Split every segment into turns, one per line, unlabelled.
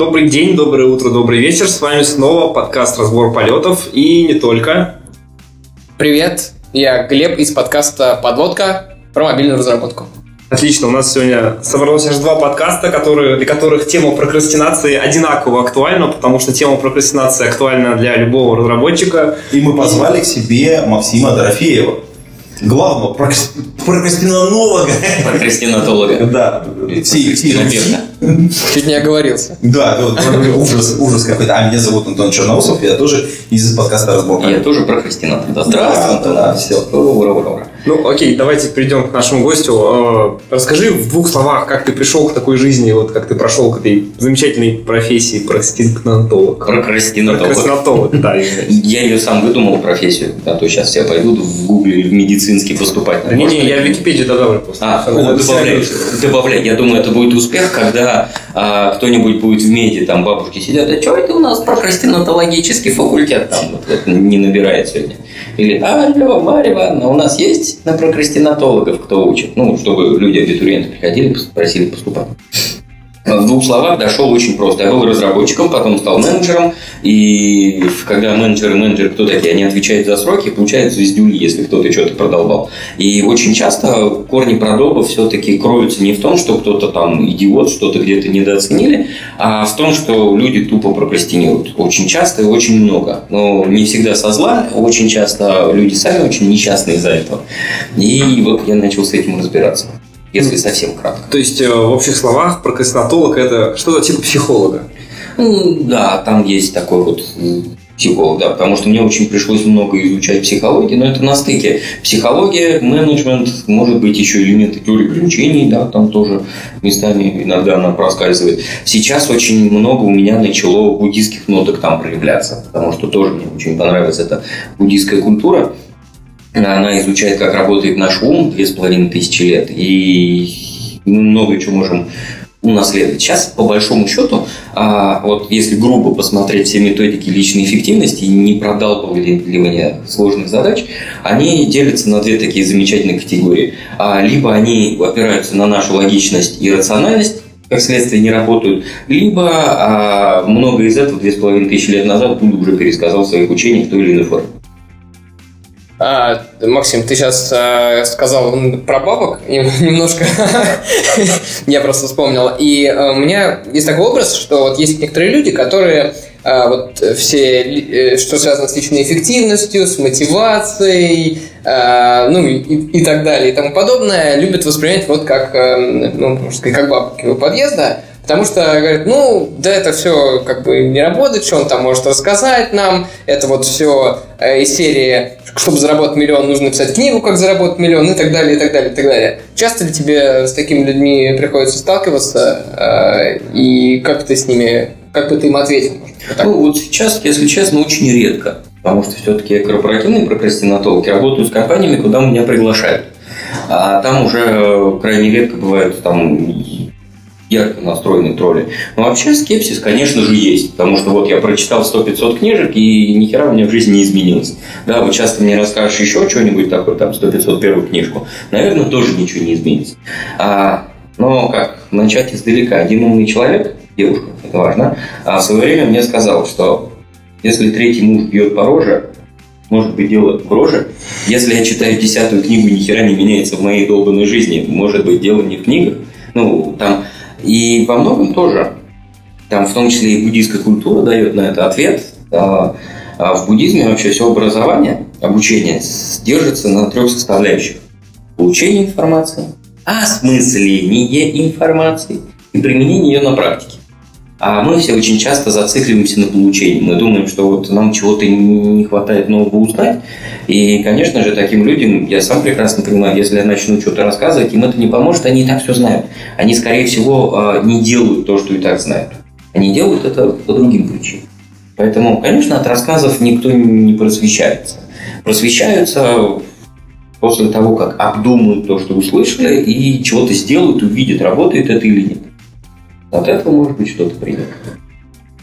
Добрый день, доброе утро, добрый вечер. С вами снова подкаст «Разбор полетов» и не только.
Привет, я Глеб из подкаста «Подводка» про мобильную разработку.
Отлично, у нас сегодня собралось аж два подкаста, которые, для которых тема прокрастинации одинаково актуальна, потому что тема прокрастинации актуальна для любого разработчика.
И мы позвали к себе Максима Дорофеева главного прокрастинолога.
Прокрастинатолога.
Да.
Чуть не оговорился.
Да, ужас, ужас какой-то. А меня зовут Антон Черноусов, я тоже из подкаста «Разбор».
Я тоже прокрастинатор. Да, здравствуй, Антон.
Да, все.
Ура, ура, ура.
Ну, окей, давайте перейдем к нашему гостю. Э, расскажи в двух словах, как ты пришел к такой жизни, вот как ты прошел к этой замечательной профессии прокрастинатолог.
Прокрастинатолог.
Прокрастинатолог, да.
Я ее сам выдумал, профессию. А то сейчас все пойдут в гугле или в медицинский поступать.
Не-не, я в Википедию добавлю просто.
А, добавляй, добавляй. Я думаю, это будет успех, когда а, кто-нибудь будет в меди, там бабушки сидят, а что это у нас прокрастинатологический факультет там не набирает сегодня. Или, алло, Марья Ивановна, у нас есть на прокрастинатологов кто учит? Ну, чтобы люди, абитуриенты приходили, просили поступать. В двух словах дошел очень просто. Я был разработчиком, потом стал менеджером. И когда менеджеры менеджеры кто такие? Они отвечают за сроки, получают звездюли, если кто-то что-то продолбал. И очень часто корни продолба все-таки кроются не в том, что кто-то там идиот, что-то где-то недооценили, а в том, что люди тупо прокрастинируют. Очень часто и очень много. Но не всегда со зла, очень часто люди сами очень несчастные из-за этого. И вот я начал с этим разбираться если совсем кратко.
То есть, э, в общих словах, прокрастинатолог – это что-то типа психолога?
Ну, да, там есть такой вот психолог, да, потому что мне очень пришлось много изучать психологии, но это на стыке. Психология, менеджмент, может быть, еще элементы теории приключений, да, там тоже местами иногда она проскальзывает. Сейчас очень много у меня начало буддийских ноток там проявляться, потому что тоже мне очень понравилась эта буддийская культура. Она изучает, как работает наш ум две с половиной тысячи лет, и мы много чего можем унаследовать. Сейчас, по большому счету, а, вот если грубо посмотреть все методики личной эффективности и не продалбывания сложных задач, они делятся на две такие замечательные категории. А, либо они опираются на нашу логичность и рациональность, как следствие не работают, либо а, много из этого две с половиной тысячи лет назад Будда уже пересказал своих учениях в той или иной форме.
А, Максим, ты сейчас а, сказал про бабок, немножко я просто вспомнил. И а, у меня есть такой образ, что вот есть некоторые люди, которые а, вот все, э, что связано с личной эффективностью, с мотивацией, а, ну и, и так далее и тому подобное, любят воспринять вот как, а, ну, можно сказать, как бабки у подъезда. Потому что говорят, ну, да это все как бы не работает, что он там может рассказать нам, это вот все э, из серии, чтобы заработать миллион, нужно писать книгу, как заработать миллион, и так далее, и так далее, и так далее. Часто ли тебе с такими людьми приходится сталкиваться, э, и как ты с ними, как бы ты им ответил?
Вот ну, вот сейчас, если честно, очень редко. Потому что все-таки корпоративные прокрастинатологи работают с компаниями, куда меня приглашают. А там уже крайне редко бывают там ярко настроенные тролли. Но вообще скепсис, конечно же, есть. Потому что вот я прочитал 100-500 книжек, и ни хера у меня в жизни не изменилось. Да, вот часто мне расскажешь еще что-нибудь такое, там, 100-500 первую книжку. Наверное, тоже ничего не изменится. А, но как начать издалека? Один умный человек, девушка, это важно, а в свое время мне сказал, что если третий муж бьет по роже, может быть, дело в роже. Если я читаю десятую книгу, ни хера не меняется в моей долбанной жизни, может быть, дело не в книгах. Ну, там и во многом тоже. Там в том числе и буддийская культура дает на это ответ. А, а в буддизме вообще все образование, обучение держится на трех составляющих. Получение информации, осмысление информации и применение ее на практике. А мы все очень часто зацикливаемся на получении. Мы думаем, что вот нам чего-то не хватает нового узнать. И, конечно же, таким людям, я сам прекрасно понимаю, если я начну что-то рассказывать, им это не поможет, они и так все знают. Они, скорее всего, а, не делают то, что и так знают. Они делают это по другим причинам. Поэтому, конечно, от рассказов никто не просвещается. Просвещаются после того, как обдумают то, что услышали, и чего-то сделают, увидят, работает это или нет. От этого может быть что-то придет.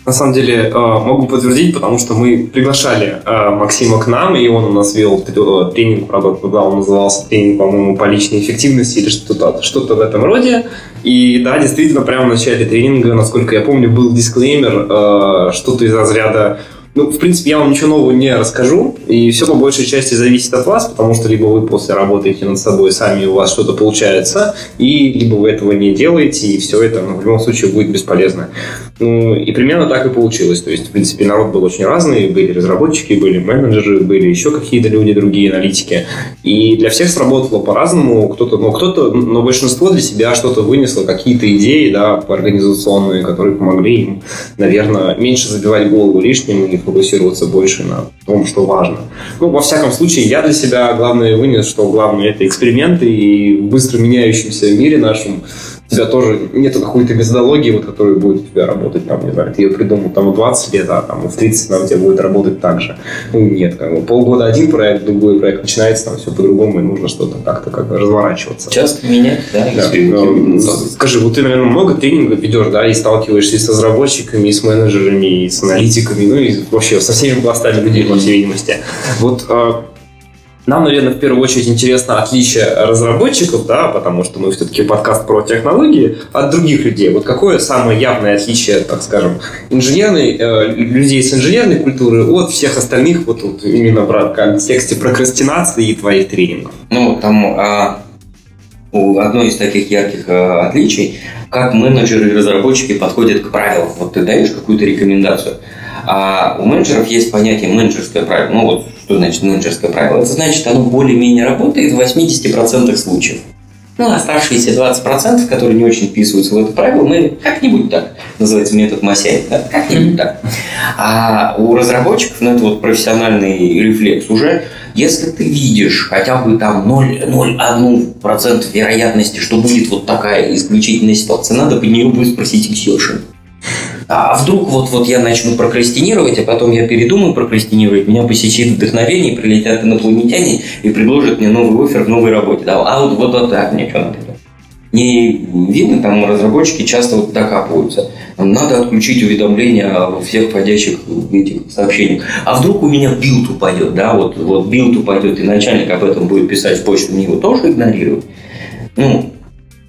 На самом деле э, могу подтвердить, потому что мы приглашали э, Максима к нам, и он у нас вел э, тренинг, правда, когда он назывался тренинг, по-моему, по личной эффективности или что-то что в этом роде. И да, действительно, прямо в начале тренинга, насколько я помню, был дисклеймер, что-то из разряда ну, в принципе, я вам ничего нового не расскажу, и все по большей части зависит от вас, потому что либо вы после работаете над собой сами, у вас что-то получается, и либо вы этого не делаете, и все это ну, в любом случае будет бесполезно. Ну, и примерно так и получилось. То есть, в принципе, народ был очень разный, были разработчики, были менеджеры, были еще какие-то люди, другие аналитики. И для всех сработало по-разному. Кто-то, но кто-то, но большинство для себя что-то вынесло, какие-то идеи, да, организационные, которые помогли им, наверное, меньше забивать голову лишним и фокусироваться больше на том, что важно. Ну, во всяком случае, я для себя главное вынес, что главное это эксперименты, и в быстро меняющемся мире нашем у тебя тоже нету какой-то методологии, вот, которая будет у тебя работать, там, не знаю, ты ее придумал там в 20 лет, а там в 30 она у тебя будет работать так же. Ну, нет, как бы полгода один проект, другой проект начинается, там все по-другому, и нужно что-то как-то как бы разворачиваться.
Часто менять, да,
Да. Ну, Скажи, вот ты, наверное, много тренингов ведешь, да, и сталкиваешься и с разработчиками, и с менеджерами, и с аналитиками, ну и вообще со всеми пластами людей, по всей видимости. Вот э, нам, наверное, в первую очередь интересно отличие разработчиков, да, потому что мы все-таки подкаст про технологии, от других людей. Вот какое самое явное отличие, так скажем, инженерной, э, людей с инженерной культуры от всех остальных, вот тут именно в контексте прокрастинации и твоих тренингов?
Ну, там а, одно из таких ярких а, отличий, как менеджеры и разработчики подходят к правилам. Вот ты даешь какую-то рекомендацию, а у менеджеров есть понятие менеджерское правило. Ну вот, что значит менеджерское правило? Это значит, оно более-менее работает в 80% случаев. Ну, оставшиеся 20%, которые не очень вписываются в это правило, мы как-нибудь так, называется метод Масяева, да, как-нибудь так. А у разработчиков, ну, это вот профессиональный рефлекс уже, если ты видишь хотя бы там 0,01% вероятности, что будет вот такая исключительная ситуация, надо под нее будет спросить exception. А вдруг вот, вот я начну прокрастинировать, а потом я передумаю прокрастинировать, меня посещит вдохновение, прилетят инопланетяне и предложат мне новый оффер в новой работе. Да, а вот, вот, вот так мне что надо? Не видно, там разработчики часто вот докапываются. Надо отключить уведомления во всех входящих этих сообщениях. А вдруг у меня build упадет, да, вот, вот build упадет, и начальник об этом будет писать в почту, мне его тоже игнорировать? Ну,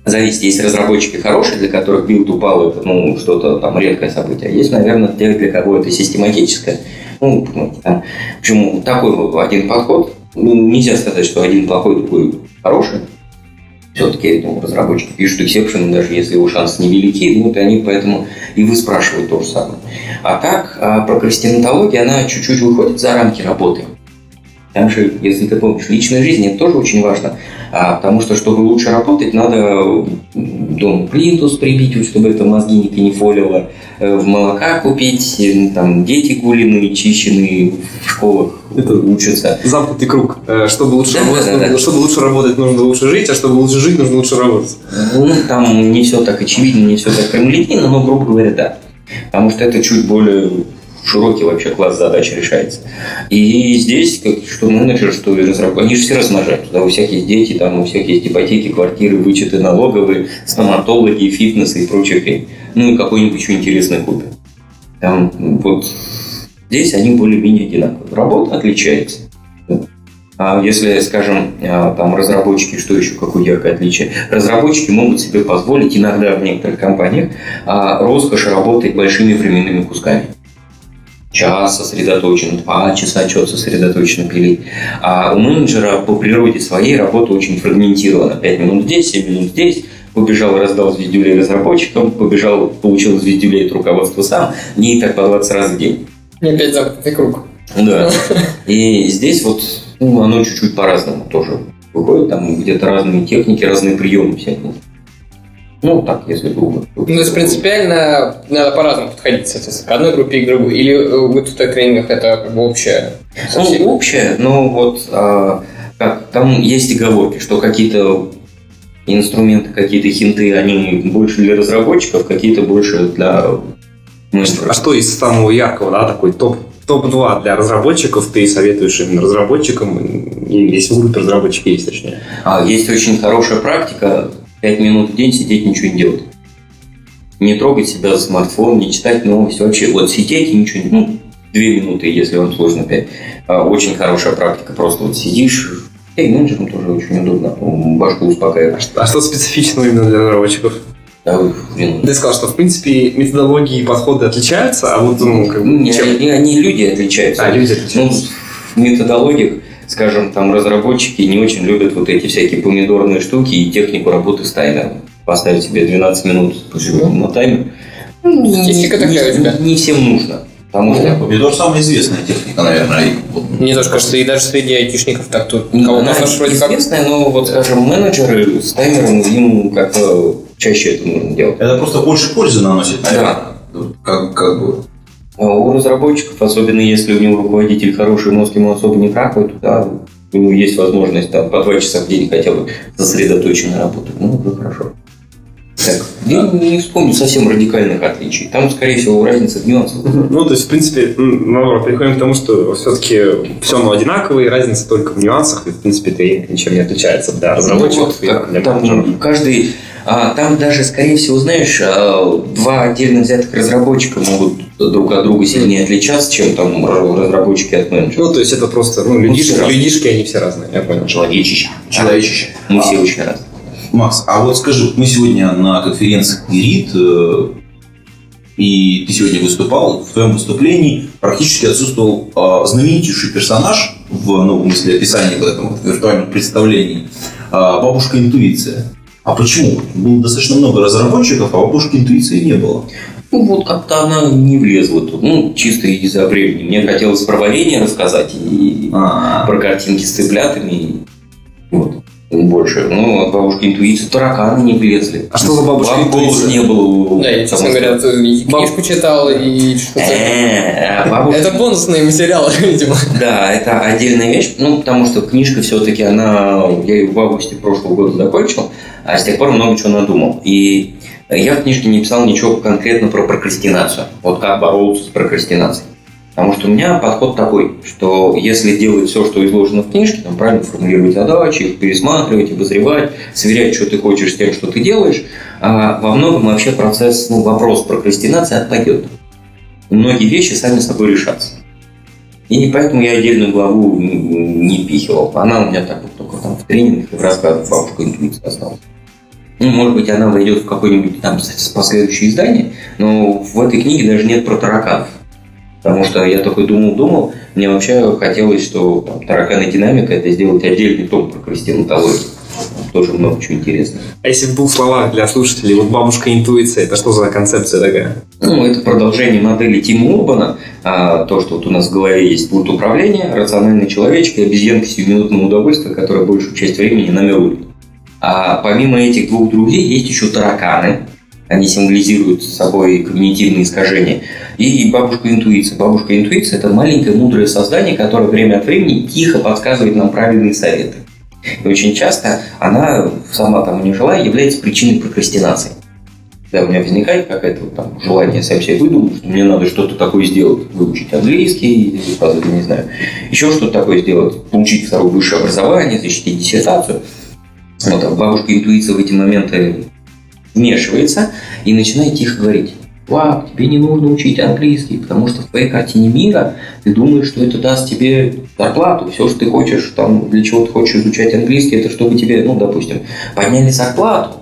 зависит, есть разработчики хорошие, для которых build упал, это ну, что-то там редкое событие. А есть, наверное, те, для кого это систематическое. Ну, там, почему такой один подход, ну, нельзя сказать, что один плохой, другой хороший. Все-таки ну, разработчики пишут exception ы, даже если его шансы невелики, ну, вот они поэтому и вы спрашивают то же самое. А так, а прокрастинатология, она чуть-чуть выходит за рамки работы. Там же, если ты помнишь, личная жизнь, это тоже очень важно. А, потому что, чтобы лучше работать, надо дом плинтус прибить, чтобы это мозги не пенифолило, э, в молока купить, э, там дети гуленые, чищенные в школах
Это
учатся.
Замкнутый круг. Э, Чтобы лучше,
Да,
работать,
да, да,
нужно-
да.
чтобы лучше работать, нужно лучше жить, а чтобы лучше жить, нужно лучше работать.
Ну, там не все так очевидно, не все так прямолинейно, но, грубо говоря, да. Потому что это чуть более широкий вообще класс задач решается. И здесь, как, что менеджер, что и разработчик, они же все размножаются. Да, у всех есть дети, там у всех есть ипотеки, квартиры, вычеты налоговые, стоматологи, фитнесы и прочее. Ну и какой-нибудь еще интересный купит. Там вот здесь они более-менее одинаковые. Работа отличается. А если, скажем, а, там разработчики, что еще, какое яркое отличие? Разработчики могут себе позволить иногда в некоторых компаниях а, роскошь работать большими временными кусками. Час сосредоточен, два часа что-то сосредоточенно пилить. А у менеджера по природе своей работа очень фрагментирована. Пять минут здесь, семь минут здесь, побежал, раздал звездюлей разработчикам, побежал, получил звездюлей от руководства сам, и так по 20 раз в день.
И опять замкнутый круг.
Да. И здесь вот ну, оно чуть-чуть по-разному тоже выходит. Там где-то разные техники, разные приемы всякие. Ну, так, если грубо.
Ну, то есть принципиально надо по-разному подходить, соответственно, к одной группе и к другой. Или э, в тут тренингах это как бы общее со всеми?
Ну, общее, но вот а, как, там есть оговорки, что какие-то инструменты, какие-то хинты, они больше для разработчиков, какие-то больше для
А
менеджеров.
что из самого яркого, да, такой топ топ-2 для разработчиков ты советуешь именно разработчикам, если в группе разработчики есть, точнее.
А, есть очень хорошая практика, 5 минут в день сидеть ничего не делать. Не трогать себя за смартфон, не читать новости, вообще вот сидеть и ничего не... Ну, 2 минуты, если вам сложно 5. Очень хорошая практика, просто вот сидишь, и менеджерам тоже очень удобно, м, башку
А
успокаиваешь.
что, а что специфичного именно для разработчиков?
Да, виноваты.
Ты сказал, что в принципе методологии и подходы отличаются, а вот ну, как бы,
Не,
чем-
они, они люди отличаются.
А, люди
Ну,
отличаются.
в методологиях, скажем, там разработчики не очень любят вот эти всякие помидорные штуки и технику работы с таймером. Поставить себе 12 минут на таймер. Ну, не-
такая у
не-
тебя.
Не всем нужно. Потому что
Помидор самая известная техника, наверное.
Мне тоже кажется, и даже среди айтишников так тут
Ну,
кого
она
знаешь, вроде как
известная, но вот, скажем, менеджеры с таймером, им как-то чаще это нужно делать.
Это просто больше пользы наносит, наверное. Как, как бы.
А у разработчиков, особенно если у него руководитель хороший, мозг ему особо не трахает, да, у него есть возможность там, по два часа в день хотя бы сосредоточенно работать. Ну, это хорошо. Так, я не вспомню совсем радикальных отличий. Там, скорее всего, разница в нюансах.
Ну, то есть, в принципе, наоборот, переходим к тому, что все-таки все равно одинаковые, разница только в нюансах, и, в принципе, тренинг ничем не отличается для разработчиков
Ну,
и
вот,
для
так,
менеджеров.
там каждый, а, там даже, скорее всего, знаешь, а, два отдельно взятых разработчика могут друг от друга сильнее отличаться, чем там разработчики от менеджера.
Ну, то есть, это просто, ну, людишки,
все разные.
людишки, они все разные, я понял.
Человечище.
Человечище.
Мы все очень разные.
Макс, а вот скажи, мы сегодня на конференции ГИРИТ, э, и ты сегодня выступал, в твоем выступлении практически отсутствовал э, знаменитейший персонаж в новом смысле описании в этом вот виртуальном представлении, э, бабушка интуиция. А почему? Было достаточно много разработчиков, а бабушки интуиции не было.
Ну, вот как-то она не влезла тут. Ну, чисто из-за времени. Мне хотелось про варенье рассказать и
А,
про картинки с цыплятами. и Вот. Больше. Ну, от бабушки интуиции тараканы не влезли.
А что за бабушка
Баб-
интуиция?
не было.
Да, я, честно говоря, книжку читал, и что-то...
Э, а
Это бонусные материалы, видимо.
Да, это отдельная вещь, ну, потому что книжка все-таки, она, я ее в августе прошлого года закончил, а с тех пор много чего надумал. И я в книжке не писал ничего конкретно про прокрастинацию, вот как бороться с прокрастинацией. Потому что у меня подход такой, что если делать все, что изложено в книжке, там правильно формулировать задачи, их пересматривать, обозревать, сверять, что ты хочешь с тем, что ты делаешь, а во многом вообще процесс, ну, вопрос прокрастинации отпадет. Многие вещи сами собой решатся. И поэтому я отдельную главу не пихивал. Она у меня так вот только там в тренингах и в рассказах бабушка интуиции осталась. Ну, может быть, она войдет в какое-нибудь там последующее издание, но в этой книге даже нет про тараканов. Потому что я такой думал-думал, мне вообще хотелось, что там, тараканы динамика это сделать отдельный том про крестинатологию. Тоже много чего интересного.
А если в двух словах для слушателей, вот бабушка интуиция, это что за концепция такая?
Ну, это продолжение модели Тима Урбана. А, то, что вот у нас в голове есть пульт управления, рациональный человечек и обезьянка сиюминутного удовольствия, которая большую часть времени нами рулит. А помимо этих двух друзей есть еще тараканы. Они символизируют собой когнитивные искажения. И бабушка интуиция. Бабушка интуиция – это маленькое мудрое создание, которое время от времени тихо подсказывает нам правильные советы. И очень часто она, сама того не желая, является причиной прокрастинации. Когда у меня возникает какое-то вот там желание сам себе выдумать, что мне надо что-то такое сделать, выучить английский, не знаю, еще что-то такое сделать, получить второе высшее образование, защитить диссертацию. Вот, а бабушка интуиция в эти моменты вмешивается и начинает тихо говорить. Вау, тебе не нужно учить английский, потому что в твоей картине мира ты думаешь, что это даст тебе зарплату. Все, что ты хочешь, там, для чего ты хочешь изучать английский, это чтобы тебе, ну, допустим, подняли зарплату.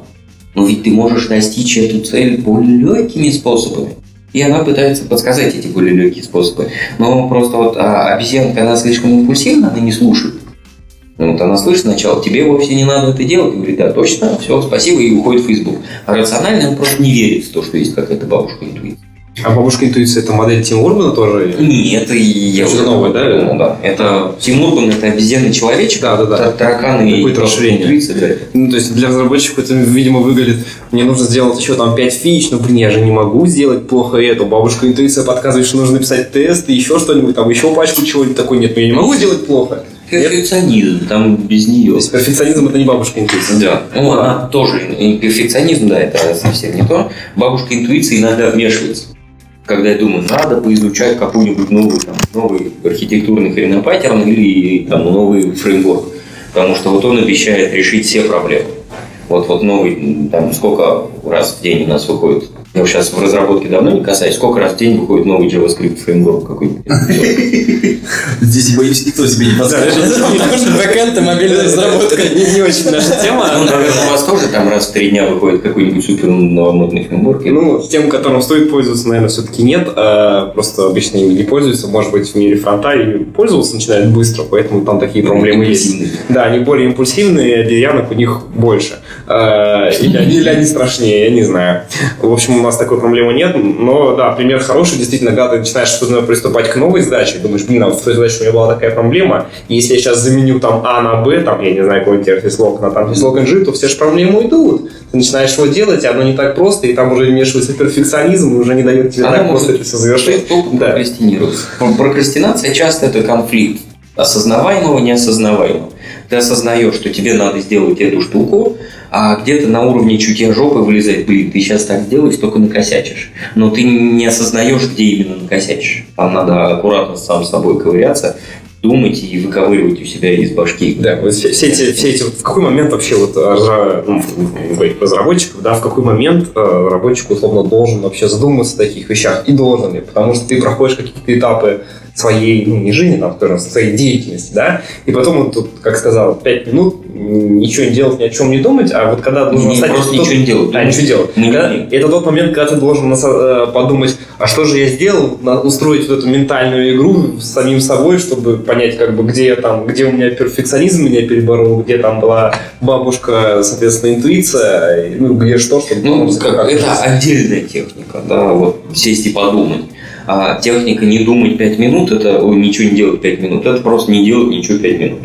Но ведь ты можешь достичь эту цель более легкими способами. И она пытается подсказать эти более легкие способы. Но просто вот а, обезьянка, она слишком импульсивна, она не слушает. Ну, вот она слышит сначала, тебе вовсе не надо это делать. И говорит, да, точно, все, спасибо, и уходит в Facebook. А рационально он просто не верит в то, что есть какая-то бабушка интуиция.
А бабушка интуиция это модель Тима Урбана тоже?
Нет, это и я уже
новое, да?
придумал, да? Это Тим Урбан, это обезьянный человечек,
Да, да, да.
та- тараканы и
Какое-то расширение.
да.
Ну, то есть для разработчиков это, видимо, выглядит, мне нужно сделать еще там 5 фич, но, блин, я же не могу сделать плохо это. Бабушка интуиция подсказывает, что нужно написать тест, и еще что-нибудь, там еще пачку чего-нибудь такой, нет, ну я не могу сделать плохо.
Перфекционизм, там без
То
нее.
есть перфекционизм это не бабушка интуиция.
Да, ну она тоже, перфекционизм, да, это совсем не то. Бабушка интуиции иногда вмешивается. Когда я думаю, надо поизучать какой-нибудь новый, там, новый архитектурный хренопаттерн или там, новый фреймворк. Потому что вот он обещает решить все проблемы. Вот, вот новый, там сколько раз в день у нас выходит Я вот сейчас в разработке давно не касаюсь. Сколько раз в день выходит новый JavaScript фреймворк какой-нибудь?
Здесь, боюсь, никто тебе не подскажет.
Бэкэнд и мобильная разработка.
Не, не очень наша
Ну,
тема.
наверное, у вас тоже там раз в три дня выходит какой-нибудь супер новомодный фреймворк.
Ну, тем, которым стоит пользоваться, наверное, все-таки нет. а Просто обычно ими не пользуются. Может быть, в мире фронта и пользоваться начинают быстро, поэтому там такие проблемы есть. Да, они более импульсивные, деревянных у них больше. Э, Или они, или они страшнее, я не знаю. В общем, нас такой проблемы нет. Но да, пример хороший, действительно, когда ты начинаешь что-то приступать к новой задаче, думаешь, блин, а вот в той задаче у меня была такая проблема, и если я сейчас заменю там А на Б, там, я не знаю, какой-нибудь TRC-слог на там слог NG, то все же проблемы уйдут. Ты начинаешь его делать, и оно не так просто, и там уже вмешивается перфекционизм, и уже не дает тебе
Она
так просто это все завершить. Да.
Прокрастинация часто это конфликт осознаваемого, неосознаваемого. Ты осознаешь, что тебе надо сделать эту штуку, а где-то на уровне чутья жопы вылезает, блин, ты сейчас так сделаешь, только накосячишь. Но ты не осознаешь, где именно накосячишь. Там надо аккуратно сам с собой ковыряться, думать и выковыривать у себя из башки.
Да, вот все, все эти, все эти, в какой момент вообще вот разра- ну, разработчиков, да, в какой момент э, разработчик условно должен вообще задуматься о таких вещах и должен ли, потому что ты проходишь какие-то этапы своей, ну, не жизни, там, скажем, своей деятельности, да, и потом вот тут, как сказал, пять минут ничего не делать, ни о чем не думать, а вот когда должен
Не, просто
тот-
ничего не делать.
А, ничего делать. Когда- это тот момент, когда ты должен э, подумать, а что же я сделал, устроить вот эту ментальную игру с самим собой, чтобы понять, как бы, где я там, где у меня перфекционизм меня переборол, где там была бабушка, соответственно, интуиция, ну, где что, чтобы...
Ну, как- это отдельная техника, да, вот сесть и подумать. А техника не думать 5 минут, это ой, ничего не делать 5 минут, это просто не делать ничего 5 минут.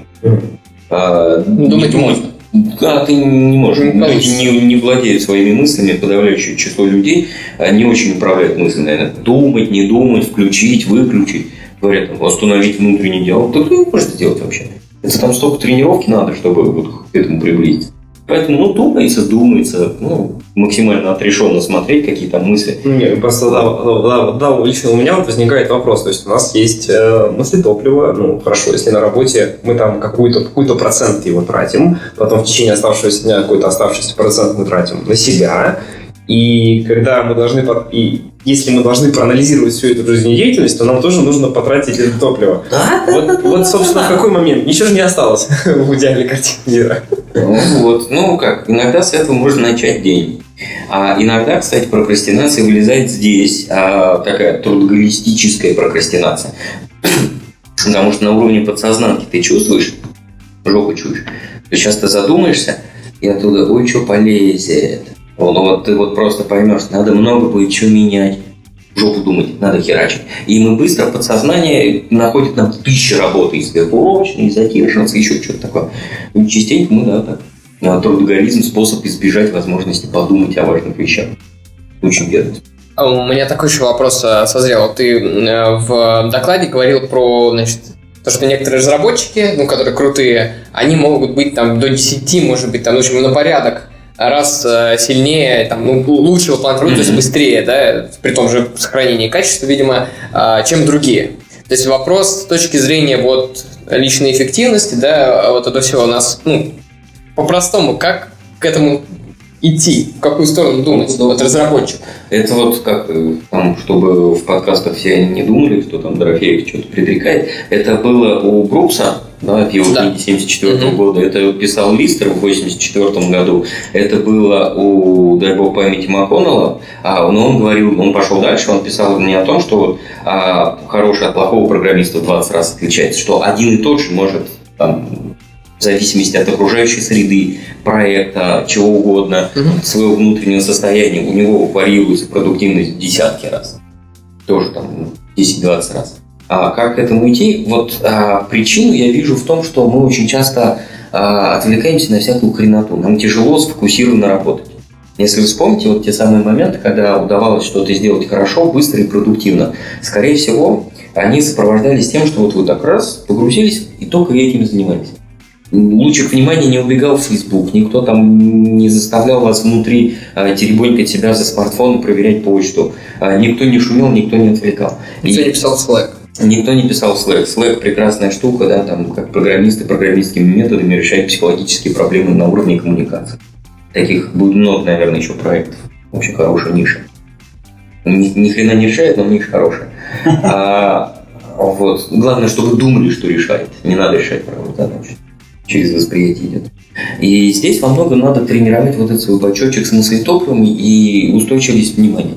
А, не
Думать можно.
Да, ты не можешь.
Не
не, не владеют своими мыслями, подавляющее число людей не очень управляют мыслями, наверное. Думать, не думать, включить, выключить. Говорят, там, остановить внутренний диалог. Да кто его может сделать вообще? Это там столько тренировки надо, чтобы вот к этому приблизиться. Поэтому, ну, думается, думается, ну, максимально отрешенно смотреть, какие там мысли.
Не, просто да, да, да, лично у меня вот возникает вопрос. То есть у нас есть э, мысли топлива. Ну, хорошо, если на работе мы там какой-то какой процент его тратим, потом в течение оставшегося дня какой-то оставшийся процент мы тратим на себя. И когда мы должны, под- и если мы должны проанализировать всю эту жизнедеятельность, то нам тоже нужно потратить это топливо.
Да,
Вот, вот, собственно, в какой момент? Ничего же не осталось в идеальной картине мира.
Вот, ну как, иногда с этого можно начать день. А иногда, кстати, прокрастинация вылезает здесь, а, такая трудоголистическая прокрастинация. Потому что на уровне подсознанки ты чувствуешь, жопу чуешь, ты часто задумаешься, и оттуда, ой, что полезет. Вот, вот ты вот просто поймешь, надо много будет что менять. Жопу думать, надо херачить. И мы быстро, подсознание находит нам тысячи работы и сверхурочные, и задерживаться, еще что-то такое. И частенько мы, да, так. Трудоголизм – способ избежать возможности подумать о важных вещах. Очень верно.
А У меня такой еще вопрос э, созрел. Ты э, в докладе говорил про, значит, то, что некоторые разработчики, ну, которые крутые, они могут быть там до 10, может быть, там, в общем, на порядок раз э, сильнее, там, ну, лучше выполнять работу, то есть быстрее, да, при том же сохранении качества, видимо, э, чем другие. То есть вопрос с точки зрения вот личной эффективности, да, вот это все у нас, ну, по-простому, как к этому идти, в какую сторону думать,
Ну,
вот разработчик.
Это вот как, э, там, чтобы в подкастах все не думали, что там Дорофеев что-то предрекает. Это было у Брукса, да, в его
Да.
книге 74
Мгм.
года. Это писал Листер в 84 году. Это было у, дай бог памяти, МакКоннелла. А, но он говорил, он пошел дальше, он писал не о том, что вот, а, хороший от плохого программиста в 20 раз отличается, что один и тот же может там, в зависимости от окружающей среды, проекта, чего угодно,
Мгм.
своего внутреннего состояния, у него варьируется продуктивность в десятки раз. Тоже там ну, 10-20 раз. А как к этому идти? Вот а, причину я вижу в том, что мы очень часто а, отвлекаемся на всякую хреноту. Нам тяжело сфокусированно работать. Если вы вспомните вот те самые моменты, когда удавалось что-то сделать хорошо, быстро и продуктивно, скорее всего, они сопровождались тем, что вот вы так раз погрузились и только этим занимались. Лучик внимания не убегал в Facebook, никто там не заставлял вас внутри э, теребонькать себя за смартфон, проверять почту. Э, никто не шумел, никто не отвлекал. И-
Никто не писал Slack.
Никто не писал Slack. Slack прекрасная штука, да, там как программисты программистскими методами решают психологические проблемы на уровне коммуникации. Таких будет много, наверное, еще проектов. Очень хорошая ниша. Ни, ни хрена не решает, но них хорошая. А, вот. Главное, чтобы думали, что решает. Не надо решать правильно задачу. Через восприятие идет. И здесь во многом надо тренировать вот этот свой бачочек с мыслетопливом и устойчивость внимания.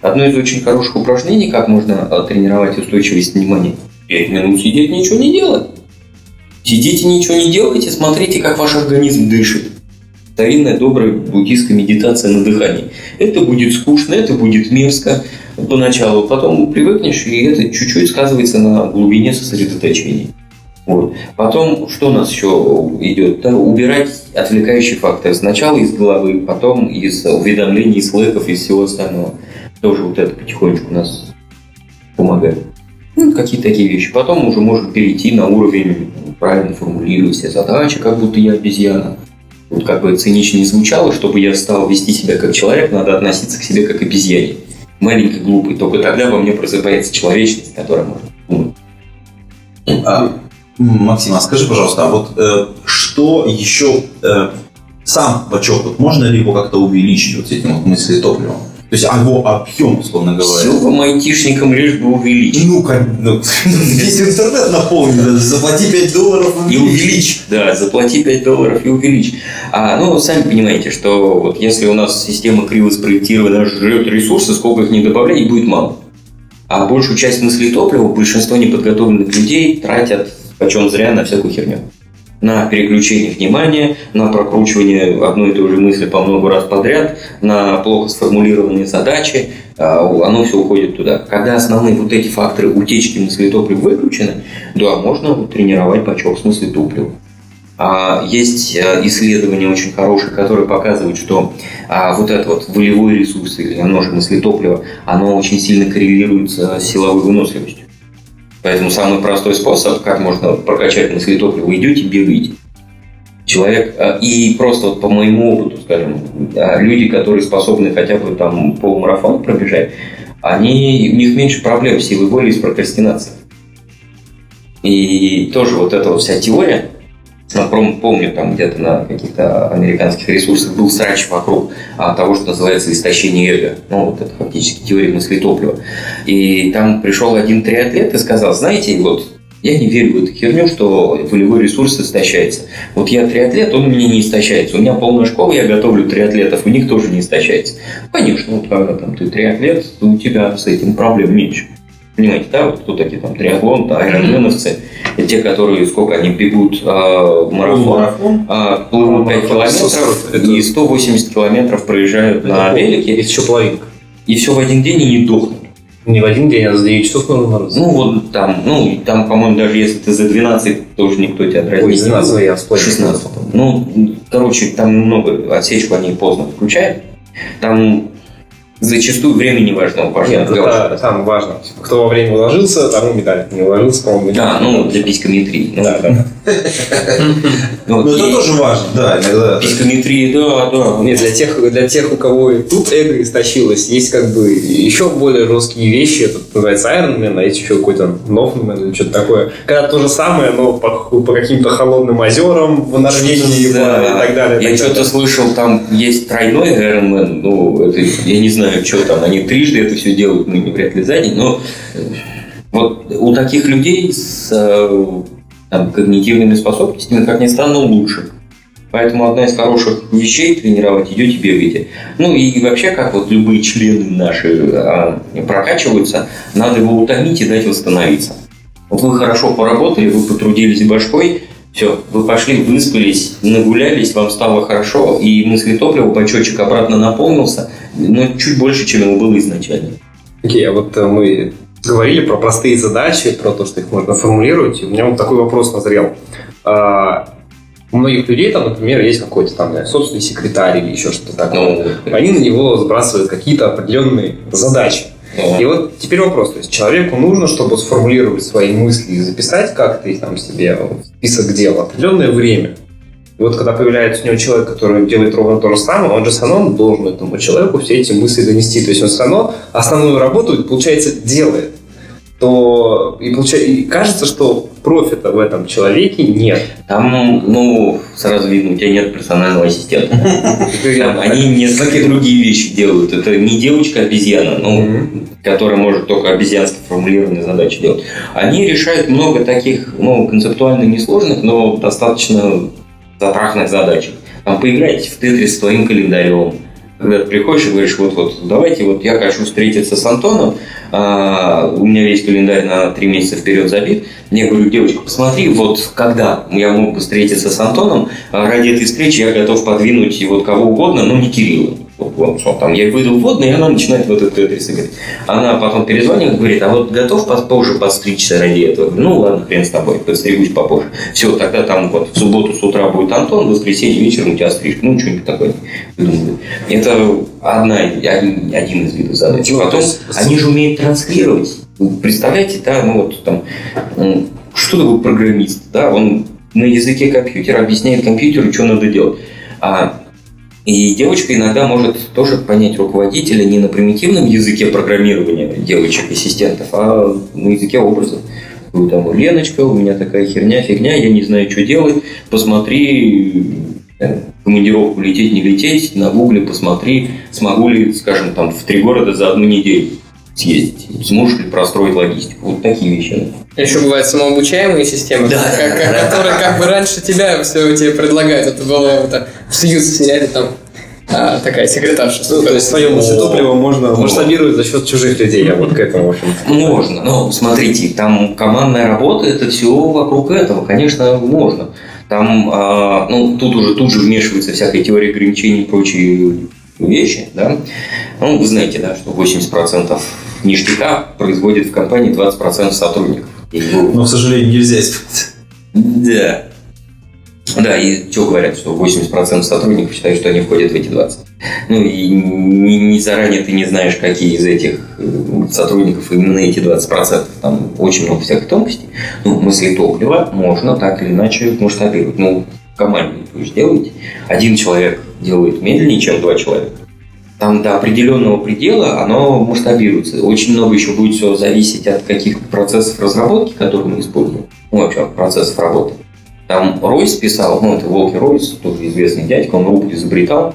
Одно из очень хороших упражнений, как можно а, тренировать устойчивость внимания. Пять минут сидеть, ничего не делать. Сидите, ничего не делайте, смотрите, как ваш организм дышит. Старинная добрая буддийская медитация на дыхании. Это будет скучно, это будет мерзко поначалу, потом привыкнешь, и это чуть-чуть сказывается на глубине сосредоточения. Вот. Потом, что у нас еще идет? Да, убирать отвлекающие факторы. Сначала из головы, потом из уведомлений, из лэков, из всего остального. Тоже вот это потихонечку у нас помогает. Ну, какие-то такие вещи. Потом уже можно перейти на уровень правильно формулировать все задачи, как будто я обезьяна. Вот как бы цинично не звучало, чтобы я стал вести себя как человек, надо относиться к себе как обезьяне. Маленький, глупый. Только тогда во мне просыпается человечность, которая может думать.
А, Максим, а скажи, пожалуйста, а вот э, что еще э, сам бачок, вот можно ли его как-то увеличить вот этим вот мыслетопливом? То есть его объем, условно говоря.
Все вам айтишникам лишь бы увеличить.
Ну, как, ну, весь интернет наполнен, заплати 5 долларов
И увеличь. Да, заплати 5 долларов и увеличь. А, ну, сами понимаете, что вот если у нас система криво спроектирована, жрет ресурсы, сколько их не добавляй, будет мало. А большую часть мыслетоплива большинство неподготовленных людей тратят почем зря на всякую херню на переключение внимания, на прокручивание одной и той же мысли по много раз подряд, на плохо сформулированные задачи, а, оно все уходит туда. Когда основные вот эти факторы утечки мыслетоплива выключены, да, можно тренировать бачок с мыслетопливом. А, есть а, исследования очень хорошие, которые показывают, что вот этот вот волевой ресурс, или оно же мыслетопливо, оно очень сильно коррелирует с силовой выносливостью. Поэтому самый простой способ, как можно прокачать мыслетопливо, вы идете, бегаете. Человек, а, и просто вот по моему опыту, скажем, а, люди, которые способны хотя бы там полумарафон пробежать, они, у них меньше проблем с силой воли с прокрастинацией. И тоже вот эта вот вся теория, помню, там где-то на каких-то американских ресурсах был срач вокруг а, того, что называется истощение эго. Ну, вот это фактически теория мысли топлива. И там пришел один триатлет и сказал, знаете, вот я не верю в эту херню, что волевой ресурс истощается. Вот я триатлет, он меня не истощается. У меня полная школа, я готовлю триатлетов, у них тоже не истощается. Конечно, вот когда там ты триатлет, то у тебя с этим проблем меньше. Понимаете, да, вот кто такие там триатлон, айронменовцы, и те, которые сколько они бегут э, марафон, марафон? Э, плывут 5 километров это... и 180 километров проезжают это на велике.
Это еще половинка.
И все в один день и не дохнут.
Не в один день, а за 9 часов нужно мороз.
Ну, вот там, ну, там, по-моему, даже если ты за 12, тоже никто тебя дразнит.
Ой, 12 я
16. Ну, короче, там много отсечку они поздно включают. Там зачастую времени важно
Нет, это самое важно. Кто во время уложился, тому медаль. Не уложился, по-моему,
Да, ну, для писькометрии.
Да, да.
Ну, это тоже важно, да, иногда.
Писькометрии, да, да.
Нет, для тех, для тех, у кого тут эго истощилось, есть как бы еще более жесткие вещи. Это называется Iron Man, а есть еще какой-то Noffman или что-то такое. Когда то же самое, но по, по каким-то холодным озерам в Норвегии да. и так далее.
Я что-то слышал, там есть тройной Iron Man, ну, это, я не знаю, что там, они трижды это все делают, ну, не вряд ли за день, но вот у таких людей с э, там, когнитивными способностями, как ни странно, лучше. Поэтому одна из хороших вещей тренировать идете бегаете. Ну и вообще, как вот любые члены наши а, прокачиваются, надо его утомить и дать восстановиться. Вот вы хорошо поработали, вы потрудились башкой, все, вы пошли, выспались, нагулялись, вам стало хорошо, и мысли топлива, бачочек обратно наполнился, но чуть больше, чем его было изначально.
Окей, okay, а вот э, мы говорили про простые задачи, про то, что их можно формулировать, и у меня вот такой вопрос назрел. А, у многих людей там, например, есть какой-то там собственный секретарь или еще что-то такое. Ну, Они на него сбрасывают какие-то определенные задачи. И вот теперь вопрос. То есть человеку нужно, чтобы сформулировать свои мысли и записать как-то их там себе в список дел определенное время. И вот когда появляется у него человек, который делает ровно то же самое, он же все равно должен этому человеку все эти мысли донести. То есть он все равно основную работу, получается, делает. то и, получается, и кажется, что профита в этом человеке нет.
Там, ну, сразу видно, у тебя нет персонального ассистента. Там они несколько другие вещи делают. Это не девочка-обезьяна, ну, которая может только обезьянски формулированные задачи делать. Они решают много таких, ну, концептуально несложных, но достаточно затрахных задач. Там поиграйте в Тетрис с твоим календарем, когда ты приходишь и говоришь, вот, вот, давайте, вот я хочу встретиться с Антоном, а, у меня весь календарь на три месяца вперед забит. Мне говорю, девочка, посмотри, вот когда я мог бы встретиться с Антоном, а ради этой встречи я готов подвинуть вот кого угодно, но не Кирилла. Что там, я выдал водный, и она начинает вот этот тетрис играть. Она потом перезвонит, говорит, а вот готов позже подстричься ради этого? Ну ладно, хрен с тобой, подстригусь попозже. Все, тогда там вот в субботу с утра будет Антон, в воскресенье вечером у тебя стрижка. Ну, что-нибудь такое. Это одна, один, один из видов задач. Ну, потом, есть... они же умеют транслировать. Представляете, да, ну вот там, что такое программист, да, он на языке компьютера объясняет компьютеру, что надо делать. А и девочка иногда может тоже понять руководителя не на примитивном языке программирования девочек-ассистентов, а на языке образа. Ну, там, Леночка, у меня такая херня, фигня, я не знаю, что делать, посмотри, э, командировку лететь, не лететь, на гугле посмотри, смогу ли, скажем, там, в три города за одну неделю съездить, сможешь ли простроить логистику. Вот такие вещи.
Еще бывают самообучаемые системы, да, как, да, да, которые как бы раньше тебя все тебе предлагают. Это было это, в Союз сериале там а, такая секретарша.
Ну, то есть свое топливо можно масштабировать за счет чужих людей. Я вот к этому, в общем.
Можно. Но смотрите, там командная работа, это все вокруг этого. Конечно, можно. Там, а, ну, тут уже тут же вмешивается всякая теория ограничений и прочие вещи, да. Ну, вы знаете, да, что 80% ништяка производит в компании 20% сотрудников.
Но, к сожалению, нельзя исправить.
Да. Да, и что говорят, что 80% сотрудников считают, что они входят в эти 20. Ну и не, не заранее ты не знаешь, какие из этих э, сотрудников именно эти 20%. Там очень много всяких тонкостей. Ну, мысли топлива можно так или иначе масштабировать. Ну, в команде вы же делаете. Один человек делает медленнее, чем два человека там до определенного предела оно масштабируется. Очень много еще будет все зависеть от каких-то процессов разработки, которые мы используем. Ну, вообще от процессов работы. Там Ройс писал, ну, это Волки Ройс, тоже известный дядька, он рубль изобретал,